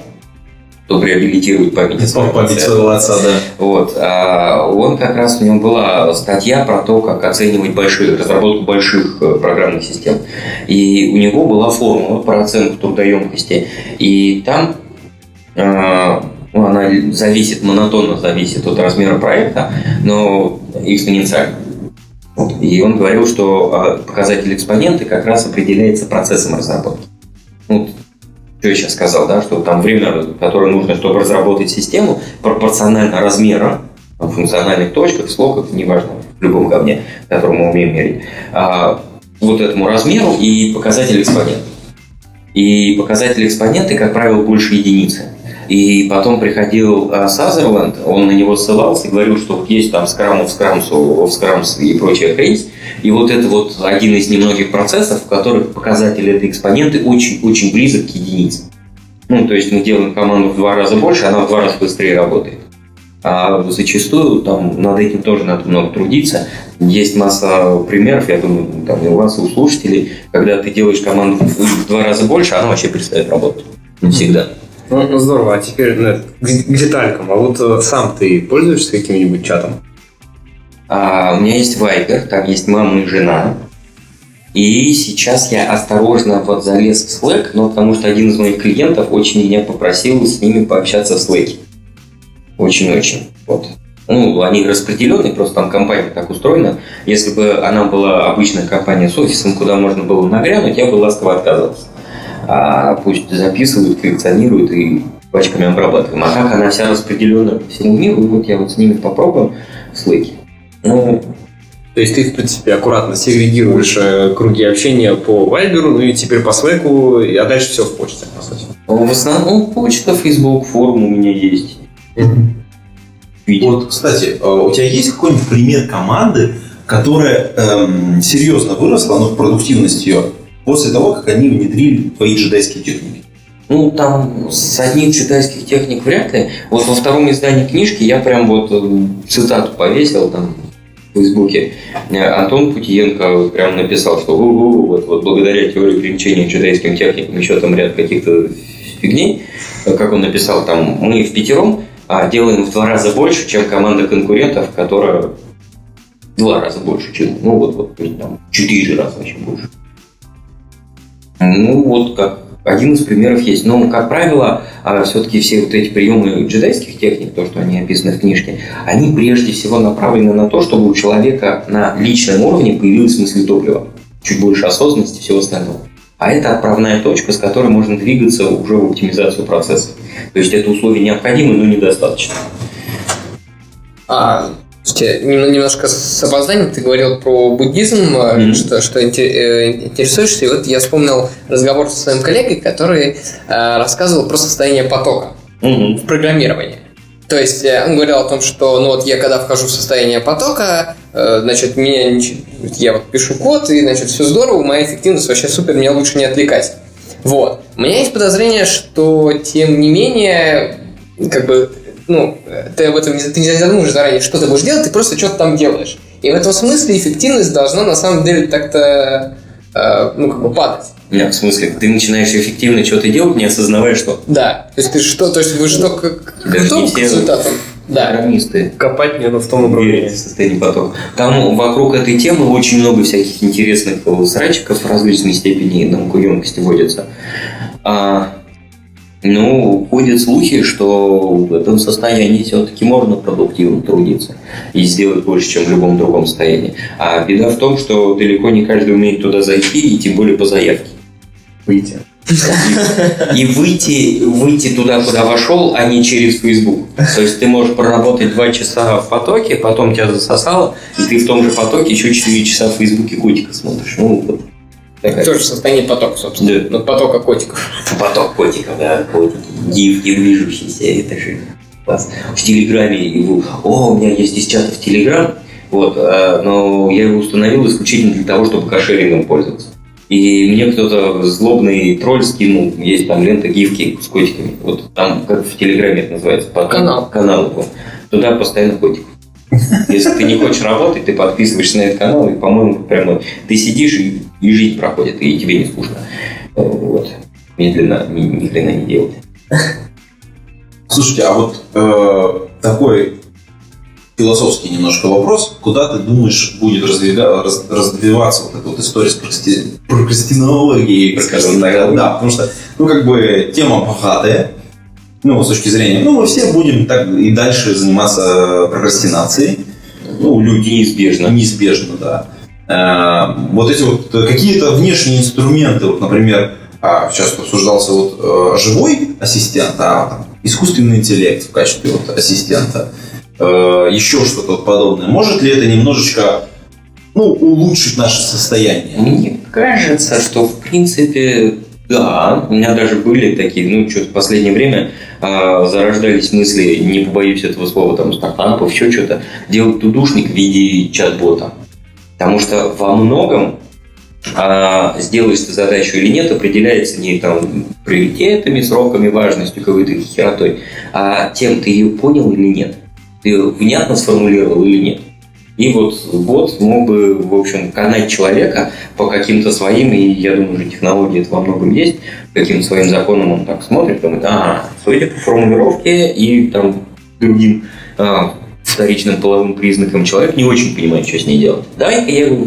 чтобы реабилитировать память
своего Память своего отца, да.
Вот. А он как раз, у него была статья про то, как оценивать большие, разработку больших э, программных систем. И у него была формула про оценку трудоемкости. И там а, она зависит, монотонно зависит от размера проекта, но экспоненциально. Вот. И он говорил, что а, показатель экспоненты как раз определяется процессом разработки. Ну, что я сейчас сказал, да, что там время, которое нужно, чтобы разработать систему, пропорционально размеру, в функциональных точках, слогах, неважно, в любом говне, который мы умеем мерить, а, вот этому размеру и показатель экспонента. И показатель экспоненты, как правило, больше единицы. И потом приходил а, Сазерленд, он на него ссылался и говорил, что вот есть там скрам, в скрамс, и прочая хрень. И вот это вот один из немногих процессов, в которых показатели этой экспоненты очень, очень близок к единице. Ну, то есть мы делаем команду в два раза больше, она в два раза быстрее работает. А зачастую там над этим тоже надо много трудиться. Есть масса примеров, я думаю, там и у вас, и у слушателей, когда ты делаешь команду в два раза больше, она вообще перестает работать. Не всегда.
Ну, ну, здорово. А теперь ну, к, деталькам. А вот э, сам ты пользуешься каким-нибудь чатом?
А, у меня есть Viber, там есть мама и жена. И сейчас я осторожно вот залез в Slack, но потому что один из моих клиентов очень меня попросил с ними пообщаться в Slack. Очень-очень. Вот. Ну, они распределенные, просто там компания так устроена. Если бы она была обычная компания с офисом, куда можно было нагрянуть, я бы ласково отказался а пусть записывают, коллекционируют и пачками обрабатываем. А так она вся распределена по всему миру, и вот я вот с ними попробую Slack. Ну,
то есть ты, в принципе, аккуратно сегрегируешь э, круги общения по Вайберу, ну и теперь по Slack, а дальше все в почте, по сути.
В основном почта, Facebook, форум у меня есть.
Вот, кстати, а у тебя есть какой-нибудь пример команды, которая эм, серьезно выросла, но в продуктивность ее после того, как они внедрили твои джедайские техники?
Ну, там с одних джедайских техник вряд ли. Вот во втором издании книжки я прям вот э, цитату повесил, там в Фейсбуке. Э, Антон Путиенко прям написал, что «У-у-у, вот, вот благодаря теории ограничения джедайским техникам еще там ряд каких-то фигней, Э, как он написал, там мы в пятером а, делаем в два раза больше, чем команда конкурентов, которая в два раза больше, чем, ну вот, вот там, четыре раза вообще больше. Ну вот как один из примеров есть. Но, как правило, а, все-таки все вот эти приемы джедайских техник, то, что они описаны в книжке, они прежде всего направлены на то, чтобы у человека на личном уровне появилась мысль топлива. Чуть больше осознанности и всего остального. А это отправная точка, с которой можно двигаться уже в оптимизацию процесса. То есть это условие необходимо, но недостаточно.
А, слушайте, нем- немножко с опозданием ты говорил про буддизм,
Мгм.
что, что э, интересуешься, и вот я вспомнил разговор со своим коллегой, который э, рассказывал про состояние потока
Мгм.
в программировании. То есть э, он говорил о том, что ну вот я когда вхожу в состояние потока, э, значит, меня я вот пишу код, и значит все здорово, моя эффективность вообще супер, меня лучше не отвлекать. Вот. У меня есть подозрение, что тем не менее, как бы, ну, ты об этом не, ты не задумываешь заранее, что ты будешь делать, ты просто что-то там делаешь. И в этом смысле эффективность должна на самом деле так-то, э, ну, как бы падать.
Нет, в смысле, ты начинаешь эффективно что-то делать, не осознавая, что
Да. То есть ты что, то есть вы что к, к к результатам? Да.
программисты
Копать не в том направлении.
в состоянии потока. Там вокруг этой темы очень много всяких интересных э, срачиков различной степени наукоемкости водится. А, ну, ходят слухи, что в этом состоянии все-таки можно продуктивно трудиться и сделать больше, чем в любом другом состоянии. А беда в том, что далеко не каждый умеет туда зайти, и тем более по заявке.
Выйти.
И выйти, выйти туда, куда вошел, а не через Facebook. То есть ты можешь проработать два часа в потоке, потом тебя засосало, и ты в том же потоке еще 4 часа в Фейсбуке котика смотришь. Ну, вот такая.
Тоже состояние потока, собственно.
Да.
Ну, потока котиков.
Поток котиков, да, котики. Гифки движущиеся, это же класс. В Телеграме его... О, у меня есть из в Телеграм, вот, а, но я его установил исключительно для того, чтобы кошерингом пользоваться. И мне кто-то злобный тролль скинул, есть там лента гифки с котиками. Вот там, как в Телеграме это называется, по-
Канал.
Канал. вот. Туда постоянно котик. Если ты не хочешь работать, ты подписываешься на этот канал, и, по-моему, прямо ты сидишь, и, и жизнь проходит, и тебе не скучно. Э, Вот. Медленно, ни, ни хрена не делать.
Слушайте, а вот э, такой философский немножко вопрос. Куда ты думаешь будет раздвига- раз- развиваться вот эта вот история с прокрасти- прокрастинологией, скажем так? Да, потому что, ну, как бы, тема богатая, ну, с точки зрения, ну, мы все будем так и дальше заниматься прокрастинацией. Ну, люди
Неизбежно.
Неизбежно, да. Э, Вот эти вот э, какие-то внешние инструменты, вот, например, а, сейчас обсуждался вот э, живой ассистент, а там, искусственный интеллект в качестве вот ассистента, э, еще что-то подобное. Может ли это немножечко ну, улучшить наше состояние?
Мне кажется, что в принципе, да, у меня даже были такие, ну, что-то в последнее время а, зарождались мысли, не побоюсь этого слова, там, стартапов, еще что-то, делать тудушник в виде чат-бота. Потому что во многом а, сделаешь ты задачу или нет, определяется не там приоритетами, сроками, важностью какой-то херотой, а тем, ты ее понял или нет. Ты её внятно сформулировал или нет. И вот бот мог бы, в общем, канать человека по каким-то своим, и я думаю, что технологии это во многом есть, каким-то своим законам он так смотрит, думает, а, судя по формулировке и там другим а, вторичным половым признакам человек не очень понимает, что с ней делать. Давай-ка я его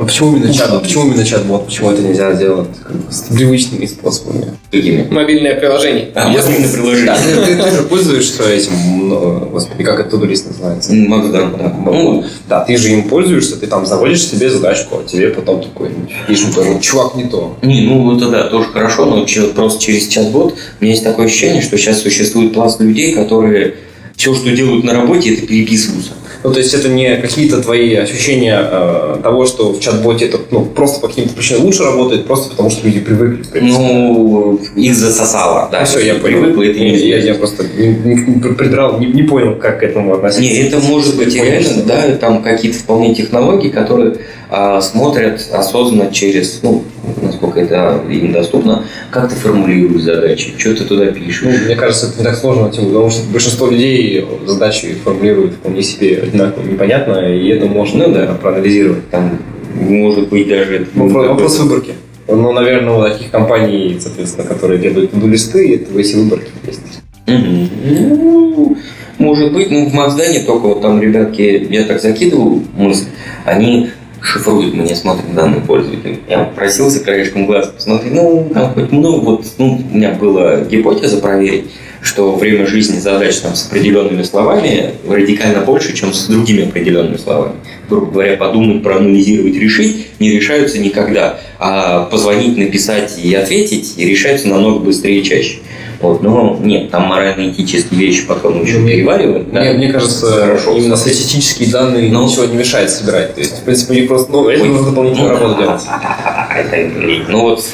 А почему именно чат? А почему именно чат-бот? Почему это нельзя сделать как бы, с привычными способами?
какими?
Мобильное приложение.
А, мобильное приложение.
Да, ты, ты- ты же пользуешься этим, ну, господи, как это турист называется?
Макс, да, да. Ну,
Да, ты же им пользуешься, ты там заводишь себе задачку, а тебе потом такой пишут, ну, чувак, не то.
Не, ну это да, тоже хорошо, но просто через чат-бот у меня есть такое ощущение, что сейчас существует пласт людей, которые все, что делают на работе, это переписываются.
Ну, то есть это не какие-то твои ощущения э, того, что в чат-боте это ну, просто по каким-то причинам лучше работает, просто потому что люди привыкли.
Ну, их засосало, да.
Ну, все, я понял.
Привыкла, это не
я, я просто не, не- не придрал, не, не понял, как к этому относиться.
Не, это может быть реально, да, там какие-то вполне технологии, которые а, смотрят осознанно через, ну, насколько это им доступно, как ты формулируешь задачи, что ты туда пишешь.
Ну, мне кажется, это не так сложно, тем, потому что большинство людей задачи формулируют вполне себе одинаково непонятно, и это можно
Ну да.
проанализировать.
Там может быть даже... это
Вопрос, вопрос выборки. Ну, наверное, у таких компаний, соответственно, которые делают листы, это эти выборки есть.
Мгм. Ну, может быть, ну в Маздане только вот там ребятки, я так закидывал мысль, они шифруют мне, смотрят данные пользователя. Я просился краешком глаза посмотреть, ну, там хоть много, вот, ну, у меня была гипотеза проверить, что время жизни задач там с определенными словами радикально больше, чем с другими определенными словами. Грубо говоря, подумать, проанализировать, решить не решаются никогда, а позвонить, написать и ответить решаются намного быстрее и чаще. Вот, но нет, там морально-этические вещи потом еще
Ну, мне-
переваривают. да.
Мне, мне кажется,
Хорошо.
именно статистические данные
Ну.
ничего не мешает собирать. То есть, в принципе, просто, ну, это нужно дополнительную
ну,
работу
да,
делать.
это, Ну вот,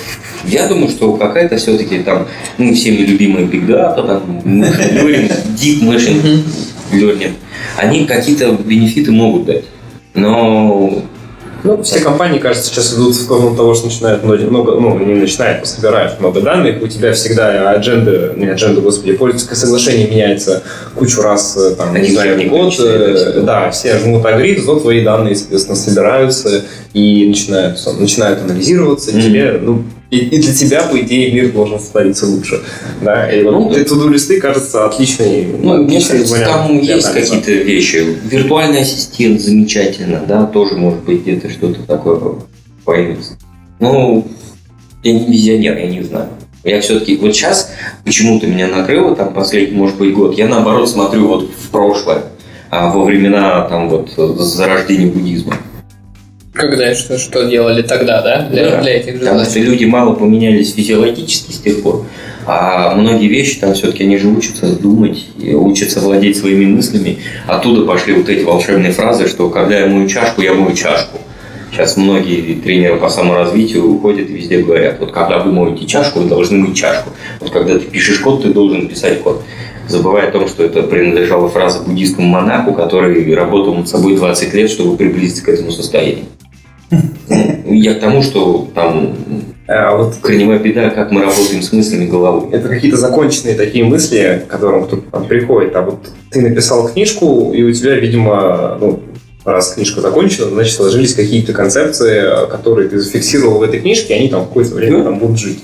я думаю, что какая-то все-таки там, ну, всеми любимая Big Data, там, Deep Machine Learning, они какие-то бенефиты могут дать. Но
Ну, все компании, кажется, сейчас идут в сторону того, что начинают много, много- ну, не начинают, а собирают много данных. У тебя всегда адженда, не адженда, господи, пользовательское соглашение меняется кучу раз, э, там, не
Они
знаю,
все
в год. э,
да,
все жмут агрит, зато твои данные, соответственно, собираются и начинают, начинают анализироваться.
Мгм.
Тебе, ну, и, и для тебя, по идее, мир должен становиться лучше. Да, и
Ну,
эти туду листы кажется отличной.
Ну, мне кажется, там есть какие-то вещи. Виртуальный ассистент замечательно, да, тоже может быть где-то что-то такое появится. Ну, я не визионер, я не знаю. Я все-таки вот сейчас почему-то меня накрыло, там последний, может быть, год. Я наоборот смотрю вот в прошлое, а, во времена там вот зарождения буддизма.
Когда что, что делали тогда, да? Для,
Да.
для этих же
Потому что люди мало поменялись физиологически с тех пор, а многие вещи там все-таки они же учатся думать, учатся владеть своими мыслями. Оттуда пошли вот эти волшебные фразы, что когда я мою чашку, я мою чашку. Сейчас многие тренеры по саморазвитию уходят и везде говорят, вот когда вы моете чашку, вы должны мыть чашку. Вот когда ты пишешь код, ты должен писать код. Забывая о том, что это принадлежала фраза буддийскому монаху, который работал над собой 20 лет, чтобы приблизиться к этому состоянию. Ну, Я к тому, что там
А вот
корневая беда, как мы работаем с мыслями головой.
Это какие-то законченные такие мысли, к которым кто-то приходит. А вот ты написал книжку, и у тебя, видимо, ну, раз книжка закончена, значит, сложились какие-то концепции, которые ты зафиксировал в этой книжке, и они там какое-то время там будут жить.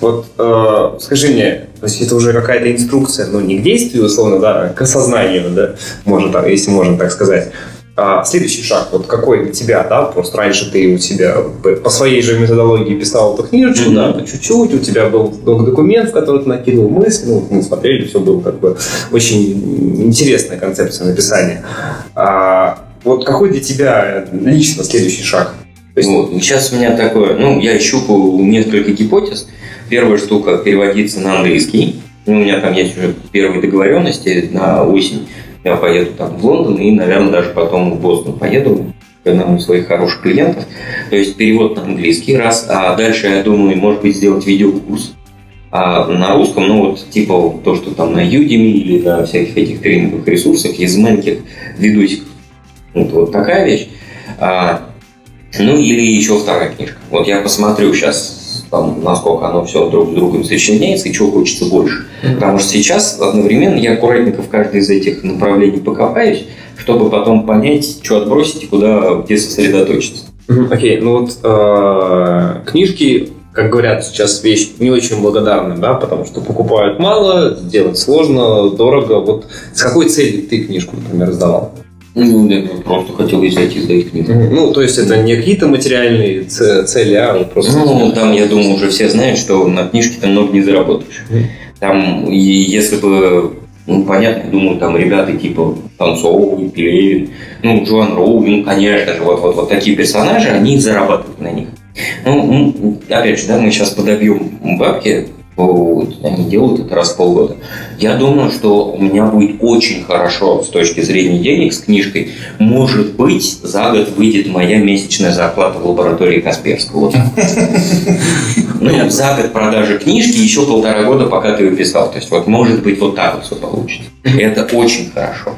Вот э, скажи мне, то есть это уже какая-то инструкция, ну, не к действию, условно, да, а к осознанию, да, можно так, если можно так сказать. А следующий шаг, вот какой для тебя, да, просто раньше ты у себя по- своей же методологии писал эту книжечку,
Мгм.
да, по чуть-чуть, у тебя был долго документ, в который ты накидывал мысли, ну, мы смотрели, все было как бы очень интересная концепция написания. А, вот какой для тебя лично следующий шаг? То есть,
Вот. Сейчас у меня такое, ну, я ищу несколько гипотез. Первая штука переводится на английский. Ну, у меня там есть уже первые договоренности на осень. Я поеду там в Лондон и, наверное, даже потом в Бостон поеду к одному из своих хороших клиентов. То есть перевод на английский раз, а дальше я думаю, может быть, сделать видеокурс. А на русском, ну вот типа то, что там на Udemy или на всяких этих тренинговых ресурсах, из маленьких видосиков. Вот, вот такая вещь. А, ну или еще вторая книжка. Вот я посмотрю сейчас, там, насколько оно все друг с другом сочленяется и чего хочется больше. Потому что сейчас одновременно я аккуратненько в каждой из этих направлений покопаюсь, чтобы потом понять, что отбросить и куда, где сосредоточиться.
Окей, ну вот э, книжки, как говорят сейчас, вещь не очень благодарна, да, потому что покупают мало, сделать сложно, дорого. Вот с какой целью ты книжку, например, сдавал?
Ну, да, я просто хотел взять и сдать книгу.
Ну, то есть это не какие-то материальные цели, а вот просто...
Ну, там, я думаю, уже все знают, что на книжке ты много не заработаешь. Там, и если бы, ну, понятно, думаю, там ребята типа Танцовый, Пелевин, ну, Джоан Роулинг, конечно же, вот, вот, вот такие персонажи, они зарабатывают на них. Ну, опять же, да, мы сейчас подобьем бабки, они делают это раз в полгода. Я думаю, что у меня будет очень хорошо с точки зрения денег с книжкой. Может быть, за год выйдет моя месячная зарплата в лаборатории Касперского. Ну, за год продажи книжки еще полтора года, пока ты ее писал. То есть, вот может быть, вот так вот все получится. Это очень хорошо.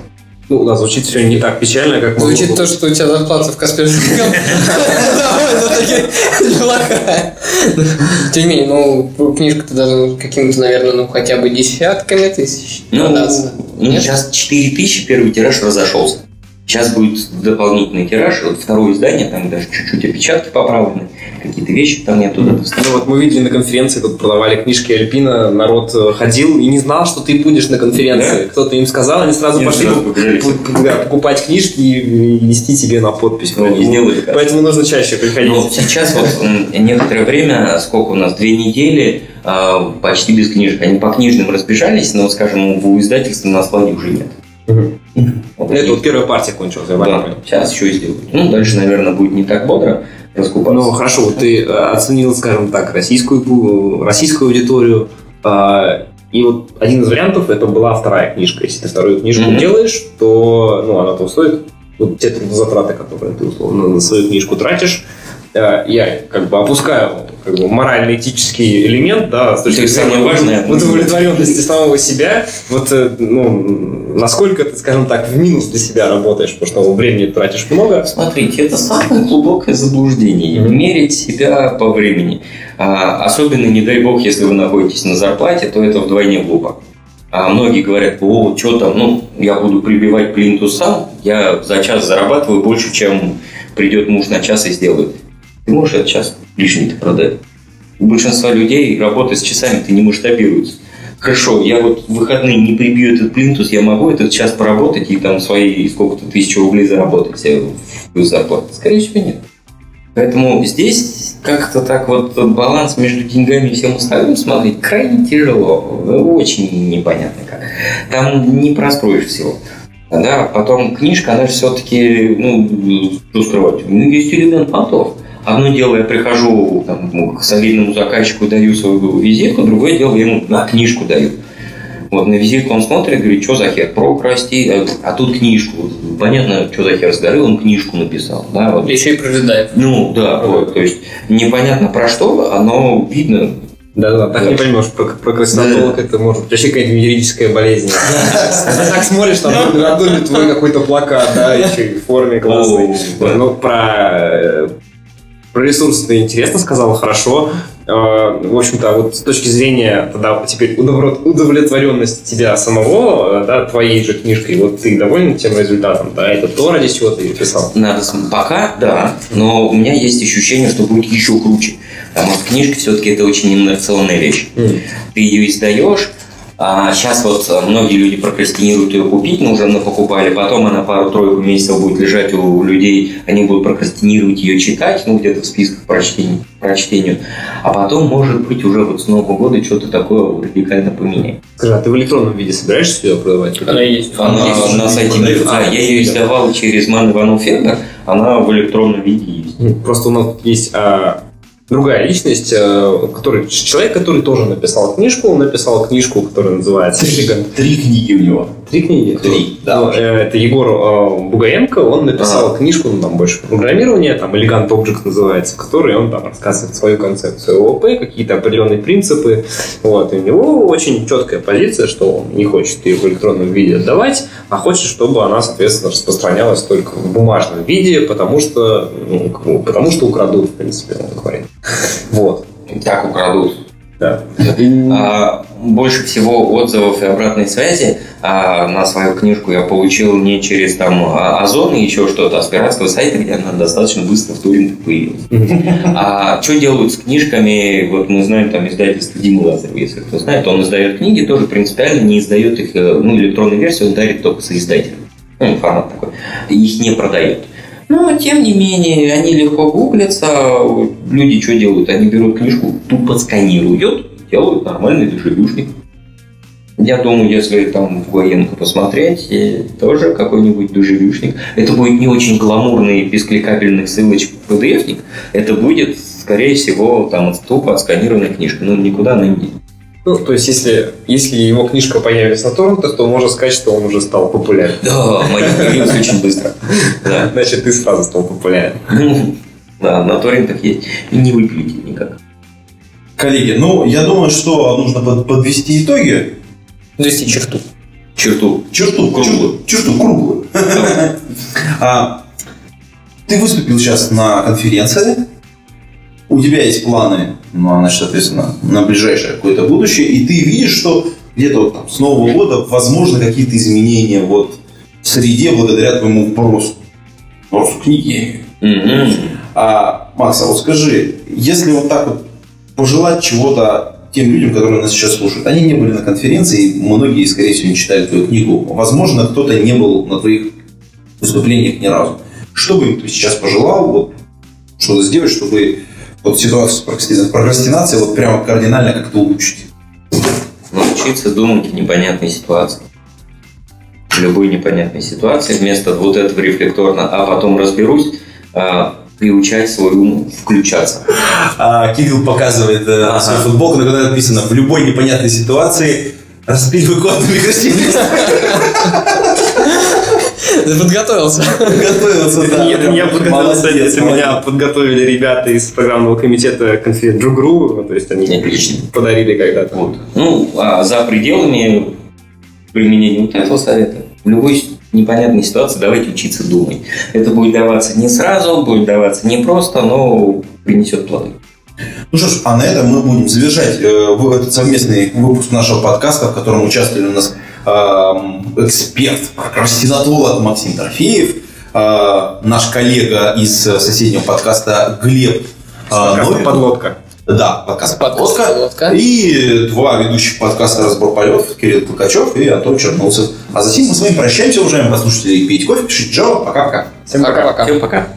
Ну, да, звучит все не так печально, как могло
Звучит то, что у тебя зарплата в Касперском довольно-таки неплохая. Тем не менее, ну, книжка-то должна каким-то, наверное, ну, хотя бы десятками тысяч
Ну,
продаться.
ну, сейчас 4000 первый тираж разошелся. Сейчас будет дополнительный тираж, вот второе издание, там даже чуть-чуть опечатки поправлены, какие-то вещи там я туда
Ну вот мы видели на конференции, тут продавали книжки Альпина, народ э, ходил и не знал, что ты будешь на конференции. Кто-то им сказал, они сразу
Нет,
пошли да, покупать книжки и нести тебе на подпись.
Ну, сделали так.
Поэтому нужно чаще приходить.
Но сейчас вот некоторое время, сколько у нас, две недели, а, почти без книжек. Они по книжным разбежались, но, скажем, у издательства на складе уже нет.
Мгм.
Вот
Это вот первая партия кончилась, я
да, сейчас еще сделают. Ну, дальше, наверное, будет не так бодро раскупаться.
Ну хорошо, вот ты э, оценил, скажем так, российскую, российскую аудиторию. а, И вот один из вариантов это была вторая книжка. Если ты вторую книжку
Мгм. делаешь,
то ну, она то стоит. Вот те трудозатраты, которые ты условно на свою книжку тратишь, э, я как бы опускаю как бы, морально-этический элемент, да, с точки зрения
важное.
удовлетворенности самого себя. Вот, э, ну, насколько ты, скажем так, в минус для себя работаешь, потому что времени тратишь много.
Смотрите, это самое глубокое заблуждение. Мерить себя по времени. А, особенно, не дай бог, если вы находитесь на зарплате, то это вдвойне глупо. А многие говорят, о, что там, ну, я буду прибивать плинтус сам, я за час зарабатываю больше, чем придет муж на час и сделает. Ты можешь этот час лишний-то продать. У большинства людей работа с часами-то не масштабируется. Хорошо, я вот в выходные не прибью этот плинтус, я могу этот час поработать и там свои сколько-то тысяч рублей заработать в плюс зарплаты? Скорее всего, нет. Поэтому здесь как-то так вот баланс между деньгами и всем остальным смотреть крайне тяжело. Очень непонятно как. Там не простроишь всего. Да, потом книжка, она же все-таки, ну, что скрывать, ну, есть элемент понтов. Одно дело, я прихожу там, ну, к солидному заказчику, даю свою визитку, другое дело, я ему на книжку даю. Вот на визитку он смотрит, говорит, что за хер, прок расти, а, а тут книжку. Понятно, что за хер сгорел, он книжку написал. Да, вот.
Еще и прожидает.
Ну, да, вот, то есть непонятно про что, оно видно.
Да-да, так
Да.
не поймешь, про, прокрастинатолог это может быть вообще какая-то юридическая болезнь. Ты так смотришь, там на доме твой какой-то плакат, да, еще и в форме классной.
Да.
Ну, про, э, про ресурсы ты интересно сказал, хорошо. Э, В общем-то, вот с точки зрения тогда теперь удовлет- удовлетворенности тебя самого, э, да, твоей же книжкой, вот ты доволен тем результатом, да, это то, ради чего ты ее писал.
Надо пока, да, но у меня есть ощущение, что будет еще круче. Потому что книжка все-таки это очень инновационная вещь. Ты ее издаешь, а сейчас вот э, многие люди прокрастинируют ее купить, но уже покупали, потом она пару-тройку месяцев будет лежать у людей, они будут прокрастинировать ее читать, ну где-то в списках прочтений, прочтению, а потом, может быть, уже вот с Нового года что-то такое радикально поменяет.
Скажи, а ты в электронном виде собираешься ее продавать?
Она есть.
Она
есть,
на сайте да, я ее издавал через Ман Иванов Фермер, она в электронном виде есть.
Просто у нас есть а, другая личность, а, который, человек, который тоже написал книжку, он написал книжку, которая называется «Элегант».
Три книги у него.
Три книги?
Три, да.
Ну, э, это Егор э, Бугаенко, он написал книжку, ну, там больше программирования, там «Элегант Object» называется, в которой он там рассказывает свою концепцию ООП, какие-то определенные принципы. Вот, и у него очень четкая позиция, что он не хочет ее в электронном виде отдавать, а хочет, чтобы она, соответственно, распространялась только в бумажном виде, потому что, ну, потому что украдут, в принципе, он говорит. Вот.
Так украдут.
Да.
А, больше всего отзывов и обратной связи а, на свою книжку я получил не через там а, Озон и еще что-то, а с пиратского сайта, где она достаточно быстро в туринге появилась. А что делают с книжками? Вот мы знаем там издательство Димы Лазарева, если кто знает, он издает книги, тоже принципиально не издает их, э, ну, электронную версию, он дарит только соиздателям. Ну, формат такой. Их не продает. Но, тем не менее, они легко гуглятся. Люди что делают? Они берут книжку, тупо сканируют, делают нормальный дешевюшник. Я думаю, если там в Гоенко посмотреть, и тоже какой-нибудь дежавюшник. Это будет не очень гламурный, без кликабельных ссылочек PDF-ник. Это будет, скорее всего, там тупо отсканированная книжка. Ну, никуда она не.
Ну, то есть, если, если его книжка появится на торрентах, то можно сказать, что он уже стал популярен.
Да, моя появилась очень быстро. Да.
Значит, ты сразу стал популярен.
Да, на торрентах есть. И не выпилите никак.
Коллеги, ну, я думаю, что нужно под- подвести итоги.
Довести черту.
черту.
Черту круглую. Черту круглую. А, Ты выступил сейчас на конференции. У тебя есть планы, ну, значит, соответственно, на ближайшее какое-то будущее, и ты видишь, что где-то вот там с Нового года возможно какие-то изменения вот в среде благодаря твоему вопросу. Вопросу книги.
Мгм.
А, Макс, а вот скажи, если вот так вот пожелать чего-то тем людям, которые нас сейчас слушают, они не были на конференции, многие, скорее всего, не читали твою книгу. Возможно, кто-то не был на твоих выступлениях ни разу. Что бы им ты сейчас пожелал, вот, что-то сделать, чтобы вот ситуацию с прокрастинацией, вот прямо кардинально как-то улучшить?
Научиться думать в непонятной ситуации. В любой непонятной ситуации вместо вот этого рефлекторно, а потом разберусь, а, приучать свой ум включаться.
А, Кирилл показывает э,
Ага.
свою футболку, на которой написано «В любой непонятной ситуации распиливай код на микросхеме».
Ты подготовился.
Готовился, да.
Нет, я подготовился,
Молодец,
меня подготовили ребята из программного комитета конференции Джугру, то есть они
Отлично.
подарили когда-то.
Вот. Ну, а за пределами применения вот этого совета, в любой непонятной ситуации давайте учиться думать. Это будет даваться не сразу, будет даваться не просто, но принесет плоды.
Ну что ж, а на этом мы будем завершать э, этот совместный выпуск нашего подкаста, в котором участвовали у нас эм, эксперт, прокрастинатолог Максим Трофеев, э, наш коллега из э, соседнего подкаста Глеб э, Новиков.
Подлодка.
Да,
подкаст
«Подлодка».
«Подлодка».
И два ведущих подкаста «Разбор полетов» Кирилл Толкачев и Антон Черноусов. А затем мы с вами прощаемся, уважаемые послушатели. Пейте кофе, пишите Java. Пока-пока.
Всем пока.
Пока-пока.
Всем пока.